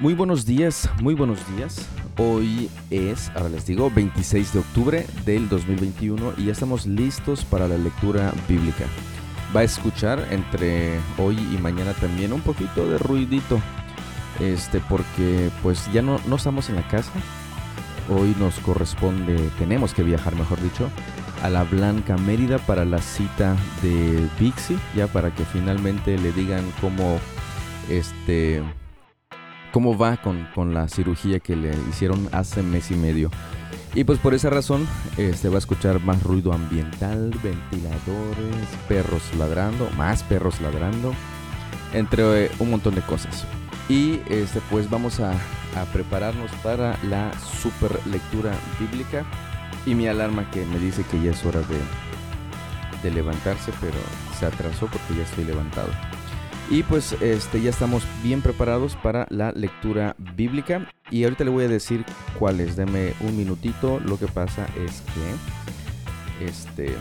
Muy buenos días, muy buenos días. Hoy es, ahora les digo, 26 de octubre del 2021 y ya estamos listos para la lectura bíblica. Va a escuchar entre hoy y mañana también un poquito de ruidito, este, porque pues ya no, no estamos en la casa. Hoy nos corresponde, tenemos que viajar, mejor dicho, a la Blanca Mérida para la cita de Bixi, ya para que finalmente le digan cómo, este, cómo va con, la cirugía que le hicieron hace mes y medio. Y pues por esa razón este, va a escuchar más ruido ambiental, ventiladores, perros ladrando, más perros ladrando, entre eh, un montón de cosas. Y este, pues vamos a, prepararnos para la super lectura bíblica. Y mi alarma que me dice que ya es hora de, de levantarse, pero se atrasó porque ya estoy levantado. Y pues este, ya estamos bien preparados para la lectura bíblica. Y ahorita le voy a decir cuáles. Deme un minutito. Lo que pasa es que este,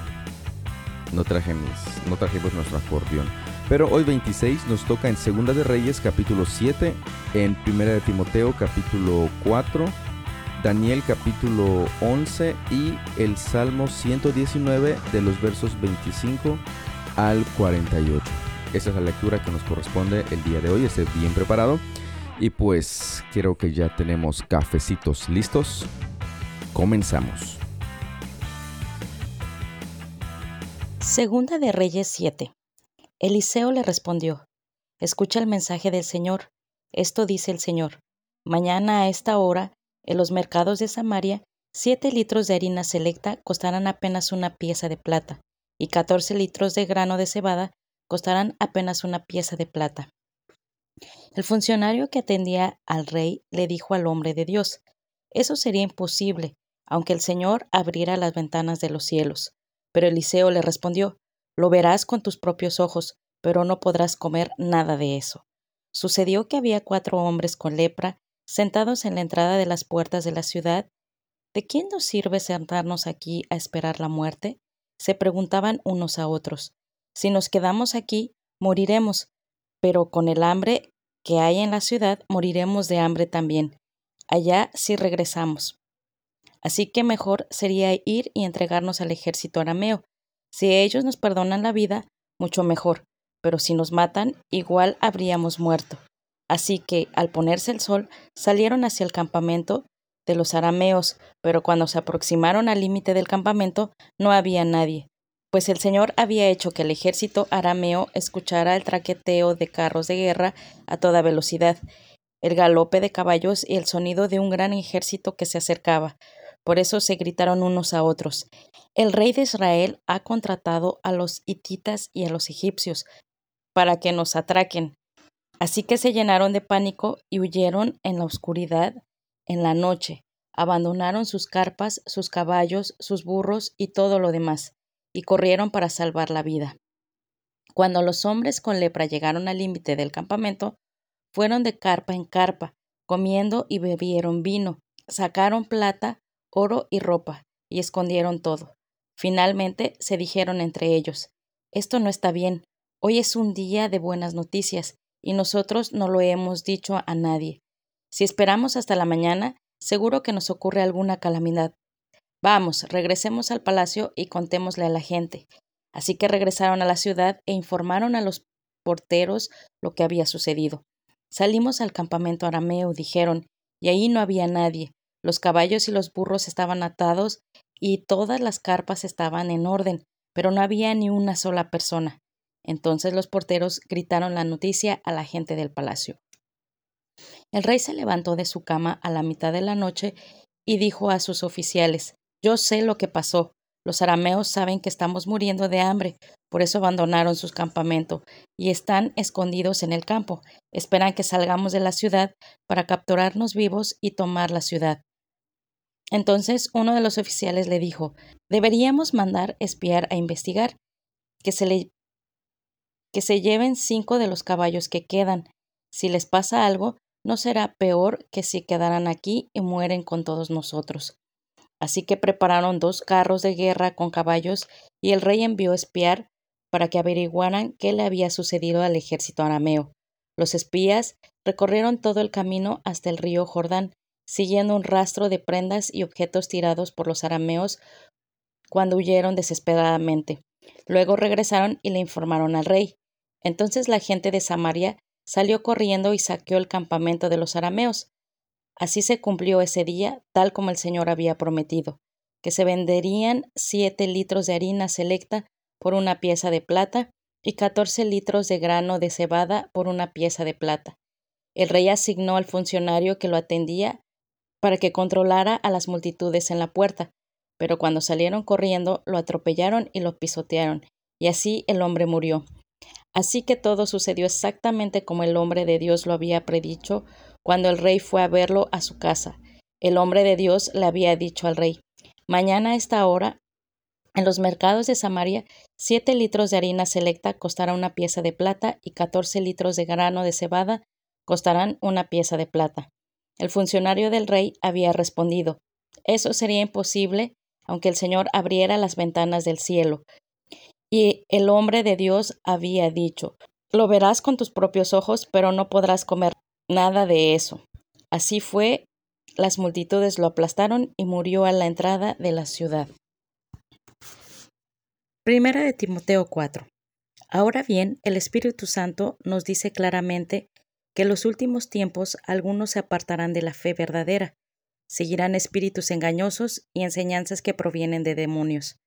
no traje mis, no trajimos nuestro acordeón. Pero hoy 26 nos toca en Segunda de Reyes capítulo 7, en Primera de Timoteo capítulo 4, Daniel capítulo 11 y el Salmo 119 de los versos 25 al 48. Esa es la lectura que nos corresponde el día de hoy. Esté bien preparado. Y pues quiero que ya tenemos cafecitos listos. Comenzamos. Segunda de Reyes 7. Eliseo le respondió, Escucha el mensaje del Señor. Esto dice el Señor. Mañana a esta hora, en los mercados de Samaria, siete litros de harina selecta costarán apenas una pieza de plata, y catorce litros de grano de cebada costarán apenas una pieza de plata. El funcionario que atendía al rey le dijo al hombre de Dios, Eso sería imposible, aunque el Señor abriera las ventanas de los cielos. Pero Eliseo le respondió, Lo verás con tus propios ojos, pero no podrás comer nada de eso. Sucedió que había cuatro hombres con lepra sentados en la entrada de las puertas de la ciudad. ¿De quién nos sirve sentarnos aquí a esperar la muerte? se preguntaban unos a otros. Si nos quedamos aquí, moriremos, pero con el hambre que hay en la ciudad, moriremos de hambre también. Allá sí regresamos. Así que mejor sería ir y entregarnos al ejército arameo. Si ellos nos perdonan la vida, mucho mejor, pero si nos matan, igual habríamos muerto. Así que, al ponerse el sol, salieron hacia el campamento de los arameos, pero cuando se aproximaron al límite del campamento no había nadie pues el Señor había hecho que el ejército arameo escuchara el traqueteo de carros de guerra a toda velocidad, el galope de caballos y el sonido de un gran ejército que se acercaba. Por eso se gritaron unos a otros. El rey de Israel ha contratado a los hititas y a los egipcios para que nos atraquen. Así que se llenaron de pánico y huyeron en la oscuridad, en la noche. Abandonaron sus carpas, sus caballos, sus burros y todo lo demás y corrieron para salvar la vida. Cuando los hombres con lepra llegaron al límite del campamento, fueron de carpa en carpa, comiendo y bebieron vino, sacaron plata, oro y ropa, y escondieron todo. Finalmente se dijeron entre ellos Esto no está bien, hoy es un día de buenas noticias, y nosotros no lo hemos dicho a nadie. Si esperamos hasta la mañana, seguro que nos ocurre alguna calamidad, Vamos, regresemos al palacio y contémosle a la gente. Así que regresaron a la ciudad e informaron a los porteros lo que había sucedido. Salimos al campamento arameo, dijeron, y ahí no había nadie. Los caballos y los burros estaban atados y todas las carpas estaban en orden, pero no había ni una sola persona. Entonces los porteros gritaron la noticia a la gente del palacio. El rey se levantó de su cama a la mitad de la noche y dijo a sus oficiales yo sé lo que pasó. Los arameos saben que estamos muriendo de hambre, por eso abandonaron sus campamentos y están escondidos en el campo. Esperan que salgamos de la ciudad para capturarnos vivos y tomar la ciudad. Entonces uno de los oficiales le dijo Deberíamos mandar espiar a investigar, que se que se lleven cinco de los caballos que quedan. Si les pasa algo, no será peor que si quedaran aquí y mueren con todos nosotros. Así que prepararon dos carros de guerra con caballos y el rey envió espiar para que averiguaran qué le había sucedido al ejército arameo. Los espías recorrieron todo el camino hasta el río Jordán, siguiendo un rastro de prendas y objetos tirados por los arameos cuando huyeron desesperadamente. Luego regresaron y le informaron al rey. Entonces la gente de Samaria salió corriendo y saqueó el campamento de los arameos. Así se cumplió ese día, tal como el Señor había prometido, que se venderían siete litros de harina selecta por una pieza de plata y catorce litros de grano de cebada por una pieza de plata. El rey asignó al funcionario que lo atendía para que controlara a las multitudes en la puerta, pero cuando salieron corriendo lo atropellaron y lo pisotearon, y así el hombre murió. Así que todo sucedió exactamente como el hombre de Dios lo había predicho cuando el rey fue a verlo a su casa. El hombre de Dios le había dicho al rey Mañana a esta hora, en los mercados de Samaria, siete litros de harina selecta costará una pieza de plata y catorce litros de grano de cebada costarán una pieza de plata. El funcionario del rey había respondido Eso sería imposible aunque el Señor abriera las ventanas del cielo. Y el hombre de Dios había dicho Lo verás con tus propios ojos, pero no podrás comer nada de eso. Así fue, las multitudes lo aplastaron y murió a la entrada de la ciudad. Primera de Timoteo 4. Ahora bien, el Espíritu Santo nos dice claramente que en los últimos tiempos algunos se apartarán de la fe verdadera, seguirán espíritus engañosos y enseñanzas que provienen de demonios.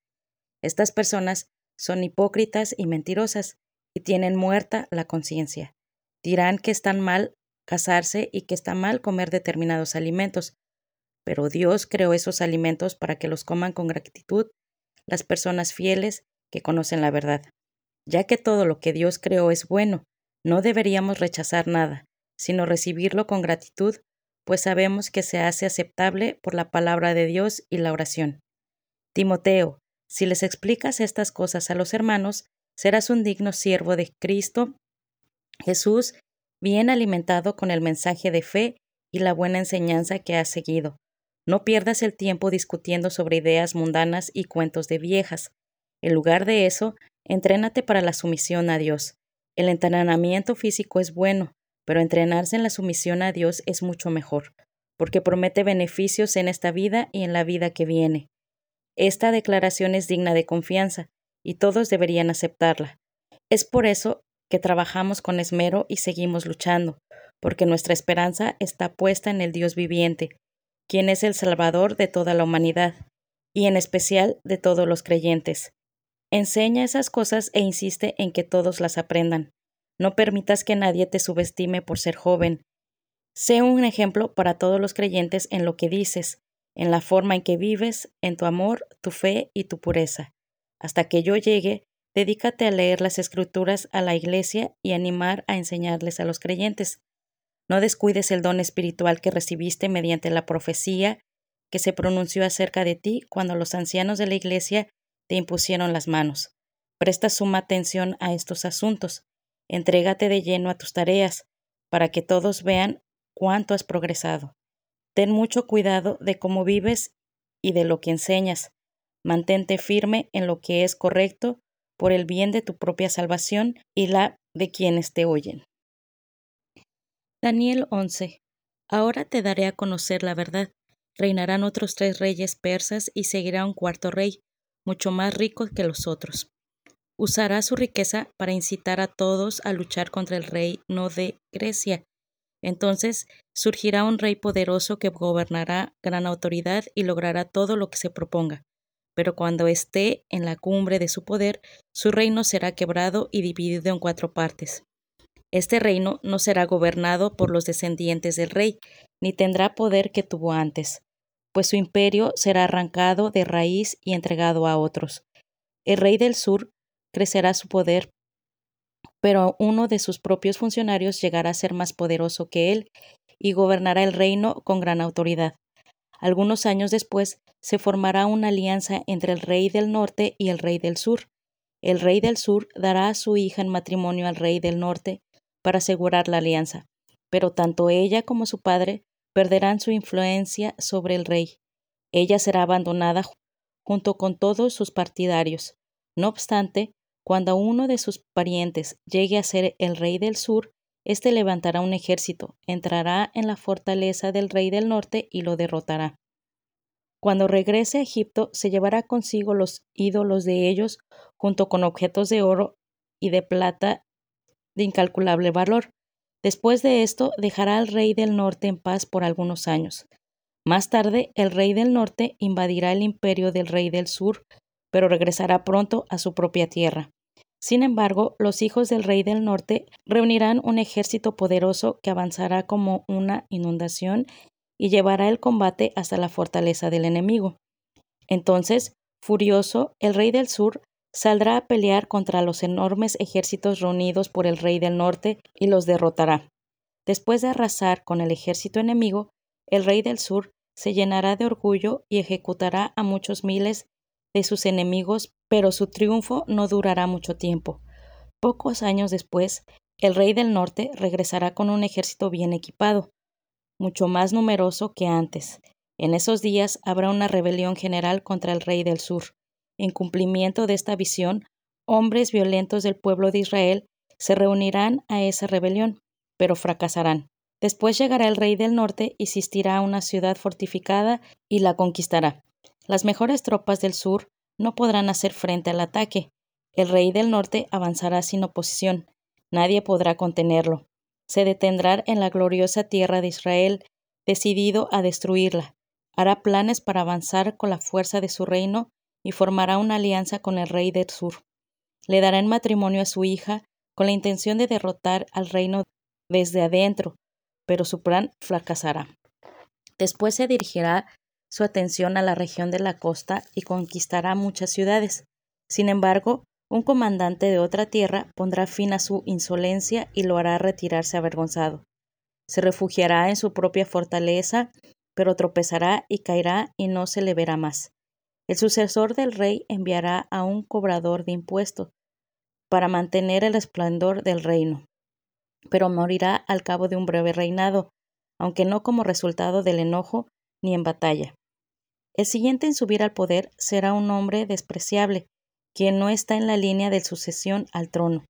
Estas personas son hipócritas y mentirosas y tienen muerta la conciencia. Dirán que están mal casarse y que está mal comer determinados alimentos, pero Dios creó esos alimentos para que los coman con gratitud las personas fieles que conocen la verdad. Ya que todo lo que Dios creó es bueno, no deberíamos rechazar nada, sino recibirlo con gratitud, pues sabemos que se hace aceptable por la palabra de Dios y la oración. Timoteo, si les explicas estas cosas a los hermanos, serás un digno siervo de Cristo Jesús, bien alimentado con el mensaje de fe y la buena enseñanza que has seguido. No pierdas el tiempo discutiendo sobre ideas mundanas y cuentos de viejas. En lugar de eso, entrénate para la sumisión a Dios. El entrenamiento físico es bueno, pero entrenarse en la sumisión a Dios es mucho mejor, porque promete beneficios en esta vida y en la vida que viene. Esta declaración es digna de confianza, y todos deberían aceptarla. Es por eso que trabajamos con esmero y seguimos luchando, porque nuestra esperanza está puesta en el Dios viviente, quien es el Salvador de toda la humanidad, y en especial de todos los creyentes. Enseña esas cosas e insiste en que todos las aprendan. No permitas que nadie te subestime por ser joven. Sé un ejemplo para todos los creyentes en lo que dices, en la forma en que vives, en tu amor, tu fe y tu pureza. Hasta que yo llegue, dedícate a leer las escrituras a la iglesia y animar a enseñarles a los creyentes. No descuides el don espiritual que recibiste mediante la profecía que se pronunció acerca de ti cuando los ancianos de la iglesia te impusieron las manos. Presta suma atención a estos asuntos. Entrégate de lleno a tus tareas, para que todos vean cuánto has progresado. Ten mucho cuidado de cómo vives y de lo que enseñas. Mantente firme en lo que es correcto por el bien de tu propia salvación y la de quienes te oyen. Daniel 11. Ahora te daré a conocer la verdad. Reinarán otros tres reyes persas y seguirá un cuarto rey, mucho más rico que los otros usará su riqueza para incitar a todos a luchar contra el reino de Grecia. Entonces surgirá un rey poderoso que gobernará gran autoridad y logrará todo lo que se proponga. Pero cuando esté en la cumbre de su poder, su reino será quebrado y dividido en cuatro partes. Este reino no será gobernado por los descendientes del rey, ni tendrá poder que tuvo antes, pues su imperio será arrancado de raíz y entregado a otros. El rey del sur crecerá su poder, pero uno de sus propios funcionarios llegará a ser más poderoso que él y gobernará el reino con gran autoridad. Algunos años después se formará una alianza entre el rey del norte y el rey del sur. El rey del sur dará a su hija en matrimonio al rey del norte para asegurar la alianza, pero tanto ella como su padre perderán su influencia sobre el rey. Ella será abandonada junto con todos sus partidarios. No obstante, cuando uno de sus parientes llegue a ser el rey del sur, Este levantará un ejército, entrará en la fortaleza del rey del norte y lo derrotará. Cuando regrese a Egipto, se llevará consigo los ídolos de ellos, junto con objetos de oro y de plata de incalculable valor. Después de esto, dejará al rey del norte en paz por algunos años. Más tarde, el rey del norte invadirá el imperio del rey del sur, pero regresará pronto a su propia tierra. Sin embargo, los hijos del rey del norte reunirán un ejército poderoso que avanzará como una inundación y llevará el combate hasta la fortaleza del enemigo. Entonces, furioso, el rey del sur saldrá a pelear contra los enormes ejércitos reunidos por el rey del norte y los derrotará. Después de arrasar con el ejército enemigo, el rey del sur se llenará de orgullo y ejecutará a muchos miles de sus enemigos, pero su triunfo no durará mucho tiempo. Pocos años después, el rey del norte regresará con un ejército bien equipado, mucho más numeroso que antes. En esos días habrá una rebelión general contra el rey del sur. En cumplimiento de esta visión, hombres violentos del pueblo de Israel se reunirán a esa rebelión, pero fracasarán. Después llegará el rey del norte y asistirá a una ciudad fortificada y la conquistará. Las mejores tropas del sur no podrán hacer frente al ataque. El rey del norte avanzará sin oposición. Nadie podrá contenerlo. Se detendrá en la gloriosa tierra de Israel, decidido a destruirla. Hará planes para avanzar con la fuerza de su reino y formará una alianza con el rey del sur. Le dará en matrimonio a su hija con la intención de derrotar al reino desde adentro, pero su plan fracasará. Después se dirigirá su atención a la región de la costa y conquistará muchas ciudades. Sin embargo, un comandante de otra tierra pondrá fin a su insolencia y lo hará retirarse avergonzado. Se refugiará en su propia fortaleza, pero tropezará y caerá y no se le verá más. El sucesor del rey enviará a un cobrador de impuestos para mantener el esplendor del reino, pero morirá al cabo de un breve reinado, aunque no como resultado del enojo ni en batalla. El siguiente en subir al poder será un hombre despreciable, quien no está en la línea de sucesión al trono.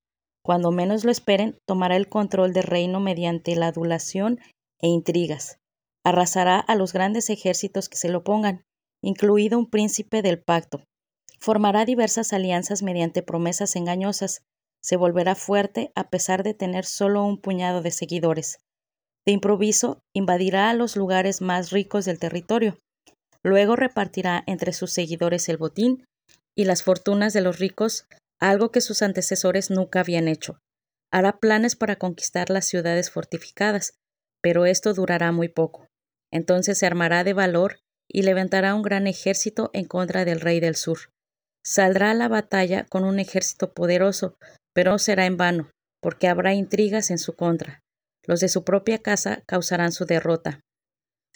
Cuando menos lo esperen, tomará el control del reino mediante la adulación e intrigas. Arrasará a los grandes ejércitos que se lo pongan, incluido un príncipe del pacto. Formará diversas alianzas mediante promesas engañosas. Se volverá fuerte a pesar de tener solo un puñado de seguidores. De improviso, invadirá a los lugares más ricos del territorio, Luego repartirá entre sus seguidores el botín y las fortunas de los ricos, algo que sus antecesores nunca habían hecho. Hará planes para conquistar las ciudades fortificadas, pero esto durará muy poco. Entonces se armará de valor y levantará un gran ejército en contra del rey del sur. Saldrá a la batalla con un ejército poderoso, pero no será en vano, porque habrá intrigas en su contra. Los de su propia casa causarán su derrota.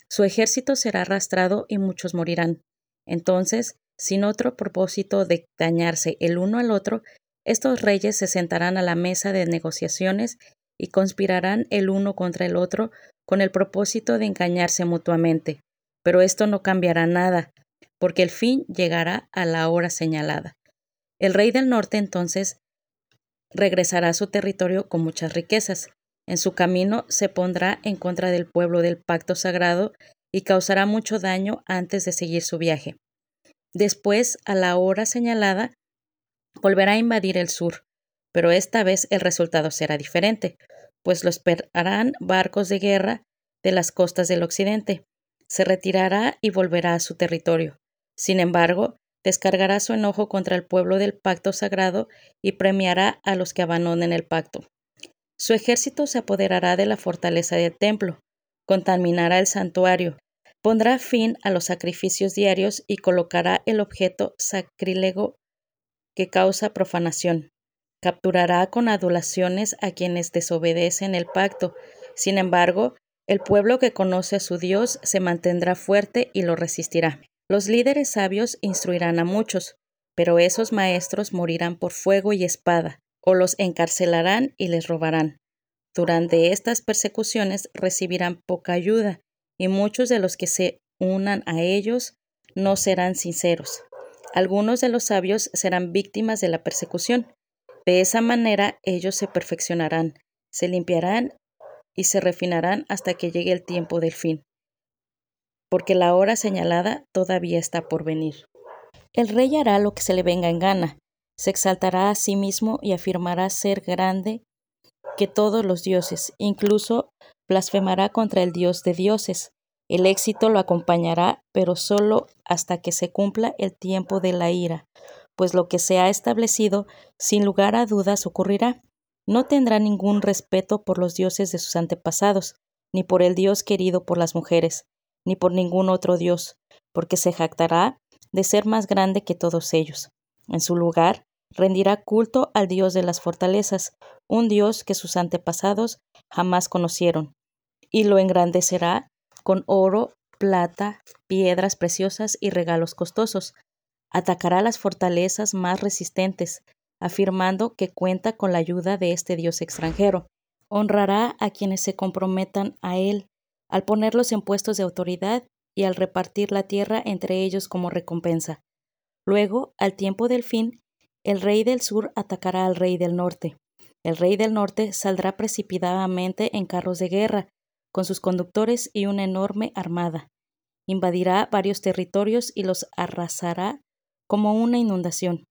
Su ejército será arrastrado y muchos morirán. Entonces, sin otro propósito de dañarse el uno al otro, estos reyes se sentarán a la mesa de negociaciones y conspirarán el uno contra el otro con el propósito de engañarse mutuamente. Pero esto no cambiará nada, porque el fin llegará a la hora señalada. El rey del norte entonces regresará a su territorio con muchas riquezas, en su camino se pondrá en contra del pueblo del pacto sagrado y causará mucho daño antes de seguir su viaje. Después, a la hora señalada, volverá a invadir el sur, pero esta vez el resultado será diferente, pues lo esperarán barcos de guerra de las costas del occidente. Se retirará y volverá a su territorio. Sin embargo, descargará su enojo contra el pueblo del pacto sagrado y premiará a los que abandonen el pacto. Su ejército se apoderará de la fortaleza del templo, contaminará el santuario, pondrá fin a los sacrificios diarios y colocará el objeto sacrílego que causa profanación. Capturará con adulaciones a quienes desobedecen el pacto. Sin embargo, el pueblo que conoce a su Dios se mantendrá fuerte y lo resistirá. Los líderes sabios instruirán a muchos, pero esos maestros morirán por fuego y espada o los encarcelarán y les robarán. Durante estas persecuciones recibirán poca ayuda, y muchos de los que se unan a ellos no serán sinceros. Algunos de los sabios serán víctimas de la persecución. De esa manera ellos se perfeccionarán se limpiarán y se refinarán hasta que llegue el tiempo del fin, porque la hora señalada todavía está por venir. El rey hará lo que se le venga en gana, se exaltará a sí mismo y afirmará ser grande que todos los dioses, incluso blasfemará contra el Dios de dioses. El éxito lo acompañará, pero solo hasta que se cumpla el tiempo de la ira, pues lo que se ha establecido, sin lugar a dudas, ocurrirá. No tendrá ningún respeto por los dioses de sus antepasados, ni por el Dios querido por las mujeres, ni por ningún otro Dios, porque se jactará de ser más grande que todos ellos. En su lugar, rendirá culto al Dios de las fortalezas, un Dios que sus antepasados jamás conocieron, y lo engrandecerá con oro, plata, piedras preciosas y regalos costosos. Atacará las fortalezas más resistentes, afirmando que cuenta con la ayuda de este Dios extranjero. Honrará a quienes se comprometan a él, al ponerlos en puestos de autoridad y al repartir la tierra entre ellos como recompensa. Luego, al tiempo del fin, el rey del sur atacará al rey del norte. El rey del norte saldrá precipitadamente en carros de guerra, con sus conductores y una enorme armada. Invadirá varios territorios y los arrasará como una inundación.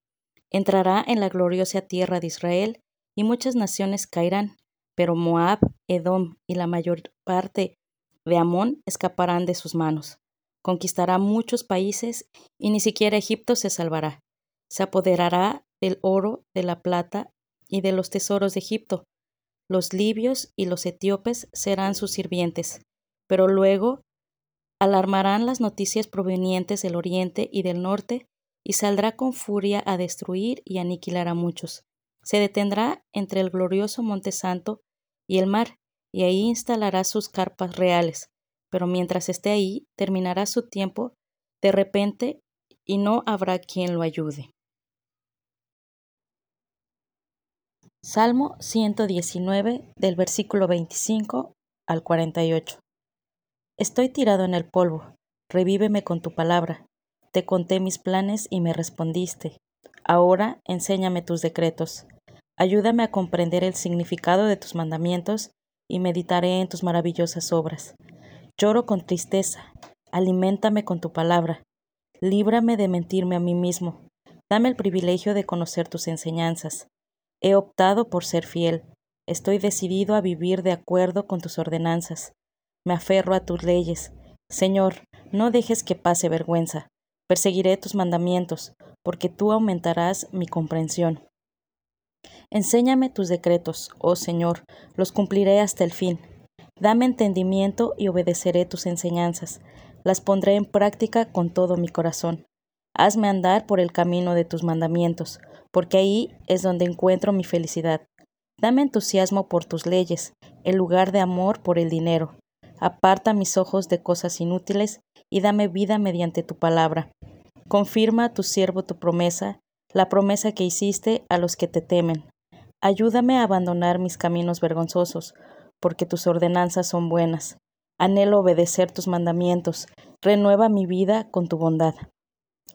Entrará en la gloriosa tierra de Israel y muchas naciones caerán, pero Moab, Edom y la mayor parte de Amón escaparán de sus manos. Conquistará muchos países y ni siquiera Egipto se salvará. Se apoderará del oro, de la plata y de los tesoros de Egipto. Los libios y los etíopes serán sus sirvientes, pero luego alarmarán las noticias provenientes del oriente y del norte y saldrá con furia a destruir y aniquilar a muchos. Se detendrá entre el glorioso Monte Santo y el mar, y ahí instalará sus carpas reales, pero mientras esté ahí terminará su tiempo de repente y no habrá quien lo ayude. Salmo 119 del versículo 25 al 48. Estoy tirado en el polvo, revíveme con tu palabra. Te conté mis planes y me respondiste. Ahora enséñame tus decretos. Ayúdame a comprender el significado de tus mandamientos y meditaré en tus maravillosas obras. Lloro con tristeza, aliméntame con tu palabra. Líbrame de mentirme a mí mismo. Dame el privilegio de conocer tus enseñanzas. He optado por ser fiel. Estoy decidido a vivir de acuerdo con tus ordenanzas. Me aferro a tus leyes. Señor, no dejes que pase vergüenza. Perseguiré tus mandamientos, porque tú aumentarás mi comprensión. Enséñame tus decretos, oh Señor, los cumpliré hasta el fin. Dame entendimiento y obedeceré tus enseñanzas. Las pondré en práctica con todo mi corazón. Hazme andar por el camino de tus mandamientos, porque ahí es donde encuentro mi felicidad. Dame entusiasmo por tus leyes, en lugar de amor por el dinero. Aparta mis ojos de cosas inútiles y dame vida mediante tu palabra. Confirma a tu siervo tu promesa, la promesa que hiciste a los que te temen. Ayúdame a abandonar mis caminos vergonzosos, porque tus ordenanzas son buenas. Anhelo obedecer tus mandamientos. Renueva mi vida con tu bondad.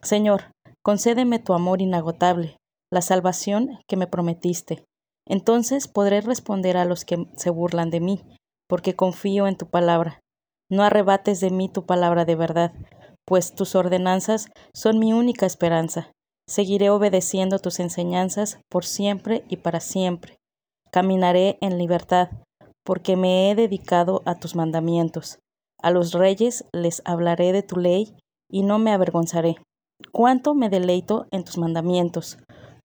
Señor, concédeme tu amor inagotable, la salvación que me prometiste. Entonces podré responder a los que se burlan de mí, porque confío en tu palabra. No arrebates de mí tu palabra de verdad, pues tus ordenanzas son mi única esperanza. Seguiré obedeciendo tus enseñanzas por siempre y para siempre. Caminaré en libertad, porque me he dedicado a tus mandamientos. A los reyes les hablaré de tu ley y no me avergonzaré. Cuánto me deleito en tus mandamientos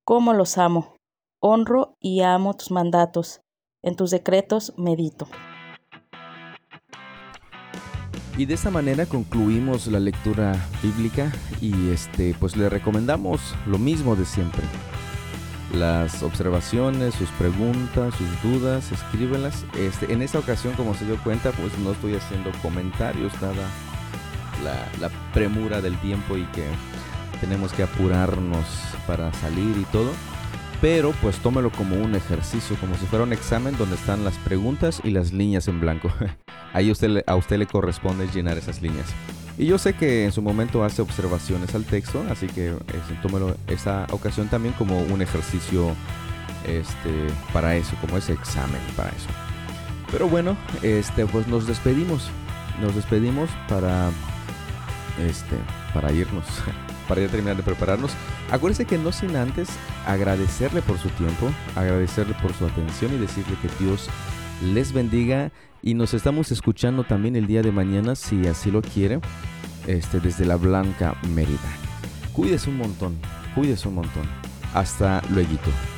cómo los amo. Honro y amo tus mandatos. En tus decretos medito. Y de esta manera concluimos la lectura bíblica y este pues le recomendamos lo mismo de siempre. Las observaciones, sus preguntas, sus dudas, escríbelas. Este, en esta ocasión, como se dio cuenta, pues no estoy haciendo comentarios, nada la, la premura del tiempo y que tenemos que apurarnos para salir y todo. Pero pues tómelo como un ejercicio, como si fuera un examen donde están las preguntas y las líneas en blanco. Ahí usted, a usted le corresponde llenar esas líneas. Y yo sé que en su momento hace observaciones al texto, así que tómelo esa ocasión también como un ejercicio este, para eso, como ese examen para eso. Pero bueno, este, pues nos despedimos. Nos despedimos para, este, para irnos, para ya terminar de prepararnos. Acuérdense que no sin antes agradecerle por su tiempo, agradecerle por su atención y decirle que Dios les bendiga y nos estamos escuchando también el día de mañana si así lo quiere, este, desde la Blanca Mérida. Cuídese un montón, cuídese un montón. Hasta luego.